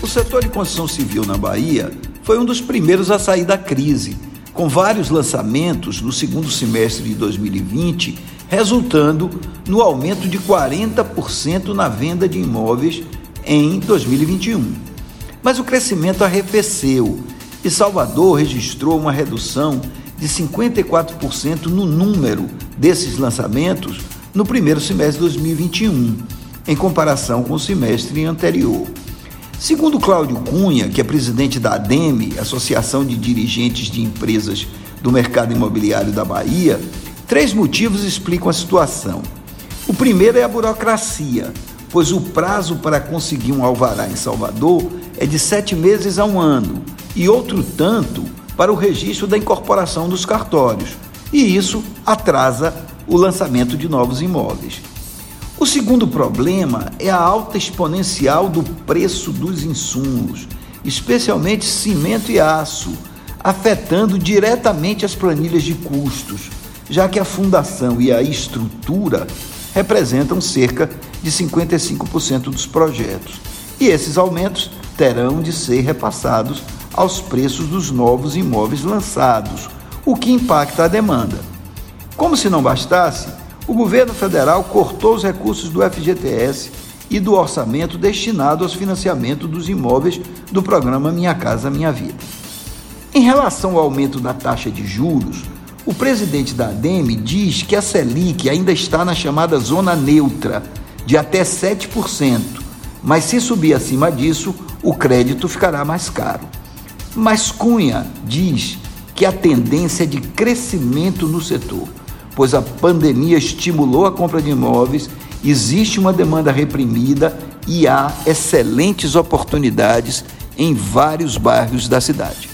O setor de construção civil na Bahia foi um dos primeiros a sair da crise, com vários lançamentos no segundo semestre de 2020, resultando no aumento de 40% na venda de imóveis em 2021. Mas o crescimento arrefeceu e Salvador registrou uma redução de 54% no número desses lançamentos no primeiro semestre de 2021, em comparação com o semestre anterior. Segundo Cláudio Cunha, que é presidente da ADEME, Associação de Dirigentes de Empresas do Mercado Imobiliário da Bahia, três motivos explicam a situação. O primeiro é a burocracia, pois o prazo para conseguir um alvará em Salvador é de sete meses a um ano, e outro tanto para o registro da incorporação dos cartórios, e isso atrasa o lançamento de novos imóveis. O segundo problema é a alta exponencial do preço dos insumos, especialmente cimento e aço, afetando diretamente as planilhas de custos, já que a fundação e a estrutura representam cerca de 55% dos projetos. E esses aumentos terão de ser repassados aos preços dos novos imóveis lançados, o que impacta a demanda. Como se não bastasse, o governo federal cortou os recursos do FGTS e do orçamento destinado aos financiamentos dos imóveis do programa Minha Casa Minha Vida. Em relação ao aumento da taxa de juros, o presidente da ADEME diz que a Selic ainda está na chamada zona neutra, de até 7%, mas se subir acima disso, o crédito ficará mais caro. Mas Cunha diz que a tendência é de crescimento no setor pois a pandemia estimulou a compra de imóveis, existe uma demanda reprimida e há excelentes oportunidades em vários bairros da cidade.